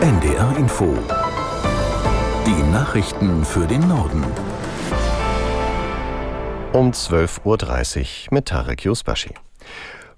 NDR Info. Die Nachrichten für den Norden. Um 12.30 Uhr mit Tarek Yusbashi.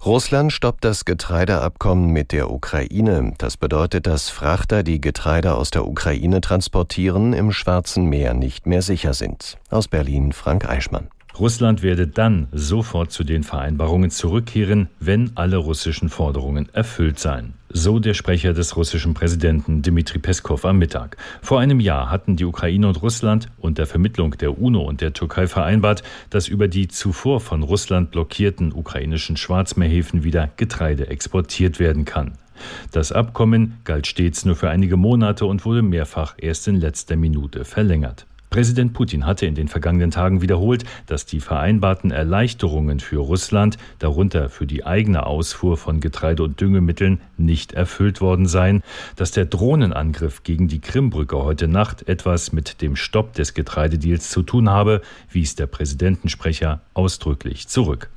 Russland stoppt das Getreideabkommen mit der Ukraine. Das bedeutet, dass Frachter, die Getreide aus der Ukraine transportieren, im Schwarzen Meer nicht mehr sicher sind. Aus Berlin Frank Eichmann. Russland werde dann sofort zu den Vereinbarungen zurückkehren, wenn alle russischen Forderungen erfüllt seien. So der Sprecher des russischen Präsidenten Dmitri Peskov am Mittag. Vor einem Jahr hatten die Ukraine und Russland unter Vermittlung der UNO und der Türkei vereinbart, dass über die zuvor von Russland blockierten ukrainischen Schwarzmeerhäfen wieder Getreide exportiert werden kann. Das Abkommen galt stets nur für einige Monate und wurde mehrfach erst in letzter Minute verlängert. Präsident Putin hatte in den vergangenen Tagen wiederholt, dass die vereinbarten Erleichterungen für Russland, darunter für die eigene Ausfuhr von Getreide und Düngemitteln, nicht erfüllt worden seien, dass der Drohnenangriff gegen die Krimbrücke heute Nacht etwas mit dem Stopp des Getreidedeals zu tun habe, wies der Präsidentensprecher ausdrücklich zurück.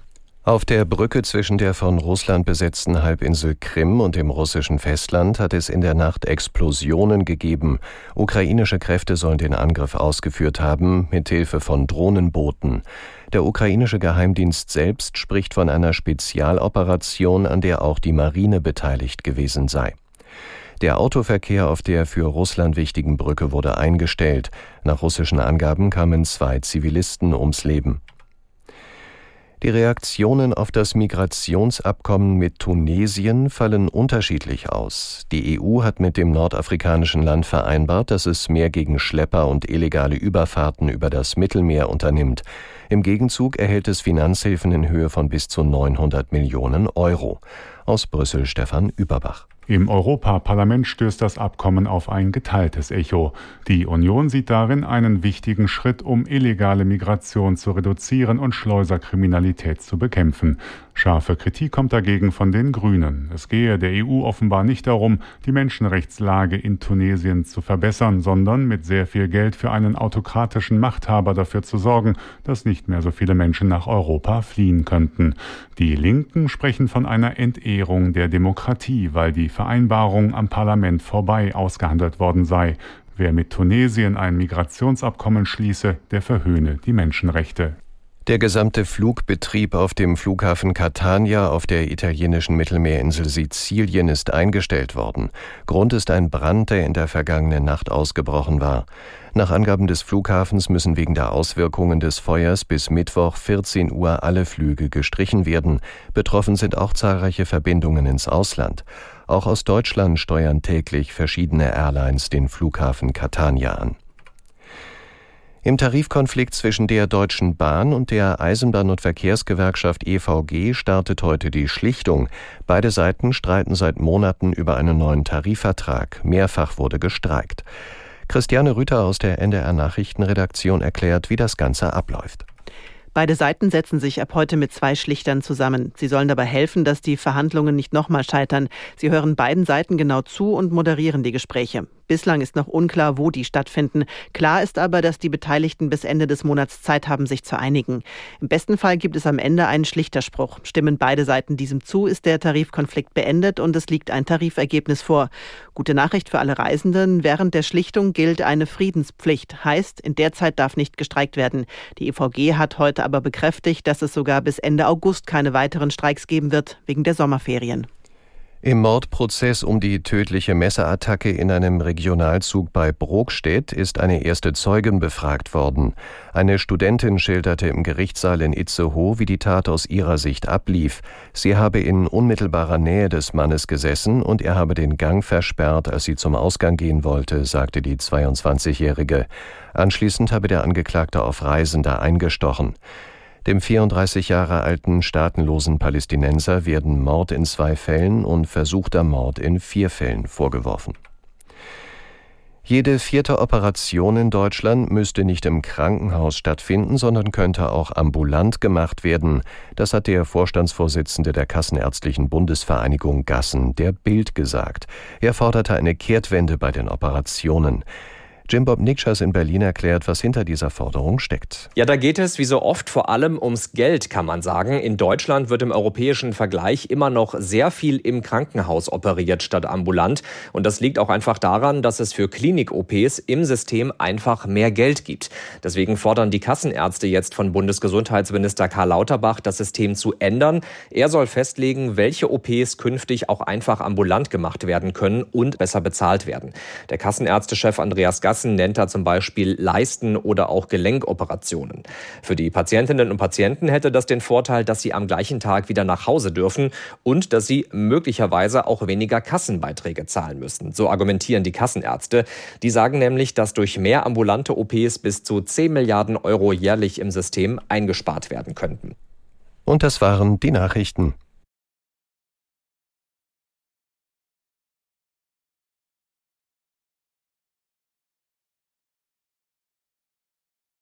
Auf der Brücke zwischen der von Russland besetzten Halbinsel Krim und dem russischen Festland hat es in der Nacht Explosionen gegeben. Ukrainische Kräfte sollen den Angriff ausgeführt haben, mithilfe von Drohnenbooten. Der ukrainische Geheimdienst selbst spricht von einer Spezialoperation, an der auch die Marine beteiligt gewesen sei. Der Autoverkehr auf der für Russland wichtigen Brücke wurde eingestellt. Nach russischen Angaben kamen zwei Zivilisten ums Leben. Die Reaktionen auf das Migrationsabkommen mit Tunesien fallen unterschiedlich aus. Die EU hat mit dem nordafrikanischen Land vereinbart, dass es mehr gegen Schlepper und illegale Überfahrten über das Mittelmeer unternimmt. Im Gegenzug erhält es Finanzhilfen in Höhe von bis zu 900 Millionen Euro. Aus Brüssel Stefan Überbach. Im Europaparlament stößt das Abkommen auf ein geteiltes Echo. Die Union sieht darin einen wichtigen Schritt, um illegale Migration zu reduzieren und Schleuserkriminalität zu bekämpfen. Scharfe Kritik kommt dagegen von den Grünen. Es gehe der EU offenbar nicht darum, die Menschenrechtslage in Tunesien zu verbessern, sondern mit sehr viel Geld für einen autokratischen Machthaber dafür zu sorgen, dass nicht mehr so viele Menschen nach Europa fliehen könnten. Die Linken sprechen von einer Entehrung der Demokratie, weil die Vereinbarung am Parlament vorbei ausgehandelt worden sei. Wer mit Tunesien ein Migrationsabkommen schließe, der verhöhne die Menschenrechte. Der gesamte Flugbetrieb auf dem Flughafen Catania auf der italienischen Mittelmeerinsel Sizilien ist eingestellt worden. Grund ist ein Brand, der in der vergangenen Nacht ausgebrochen war. Nach Angaben des Flughafens müssen wegen der Auswirkungen des Feuers bis Mittwoch 14 Uhr alle Flüge gestrichen werden. Betroffen sind auch zahlreiche Verbindungen ins Ausland. Auch aus Deutschland steuern täglich verschiedene Airlines den Flughafen Catania an. Im Tarifkonflikt zwischen der Deutschen Bahn und der Eisenbahn- und Verkehrsgewerkschaft EVG startet heute die Schlichtung. Beide Seiten streiten seit Monaten über einen neuen Tarifvertrag. Mehrfach wurde gestreikt. Christiane Rüther aus der NDR Nachrichtenredaktion erklärt, wie das Ganze abläuft. Beide Seiten setzen sich ab heute mit zwei Schlichtern zusammen. Sie sollen dabei helfen, dass die Verhandlungen nicht nochmal scheitern. Sie hören beiden Seiten genau zu und moderieren die Gespräche. Bislang ist noch unklar, wo die stattfinden. Klar ist aber, dass die Beteiligten bis Ende des Monats Zeit haben, sich zu einigen. Im besten Fall gibt es am Ende einen Schlichterspruch. Stimmen beide Seiten diesem zu, ist der Tarifkonflikt beendet und es liegt ein Tarifergebnis vor. Gute Nachricht für alle Reisenden. Während der Schlichtung gilt eine Friedenspflicht. Heißt, in der Zeit darf nicht gestreikt werden. Die EVG hat heute aber bekräftigt, dass es sogar bis Ende August keine weiteren Streiks geben wird, wegen der Sommerferien. Im Mordprozess um die tödliche Messerattacke in einem Regionalzug bei Brokstedt ist eine erste Zeugin befragt worden. Eine Studentin schilderte im Gerichtssaal in Itzehoe, wie die Tat aus ihrer Sicht ablief. Sie habe in unmittelbarer Nähe des Mannes gesessen und er habe den Gang versperrt, als sie zum Ausgang gehen wollte, sagte die 22-Jährige. Anschließend habe der Angeklagte auf Reisender eingestochen. Dem 34 Jahre alten staatenlosen Palästinenser werden Mord in zwei Fällen und versuchter Mord in vier Fällen vorgeworfen. Jede vierte Operation in Deutschland müsste nicht im Krankenhaus stattfinden, sondern könnte auch ambulant gemacht werden. Das hat der Vorstandsvorsitzende der Kassenärztlichen Bundesvereinigung Gassen der Bild gesagt. Er forderte eine Kehrtwende bei den Operationen. Jim Bob Nikschas in Berlin erklärt, was hinter dieser Forderung steckt. Ja, da geht es wie so oft vor allem ums Geld, kann man sagen. In Deutschland wird im europäischen Vergleich immer noch sehr viel im Krankenhaus operiert statt ambulant. Und das liegt auch einfach daran, dass es für Klinik-OPs im System einfach mehr Geld gibt. Deswegen fordern die Kassenärzte jetzt von Bundesgesundheitsminister Karl Lauterbach, das System zu ändern. Er soll festlegen, welche OPs künftig auch einfach ambulant gemacht werden können und besser bezahlt werden. Der Kassenärztechef Andreas Gassen nennt da zum Beispiel Leisten- oder auch Gelenkoperationen. Für die Patientinnen und Patienten hätte das den Vorteil, dass sie am gleichen Tag wieder nach Hause dürfen und dass sie möglicherweise auch weniger Kassenbeiträge zahlen müssen. So argumentieren die Kassenärzte. Die sagen nämlich, dass durch mehr ambulante OPs bis zu 10 Milliarden Euro jährlich im System eingespart werden könnten. Und das waren die Nachrichten.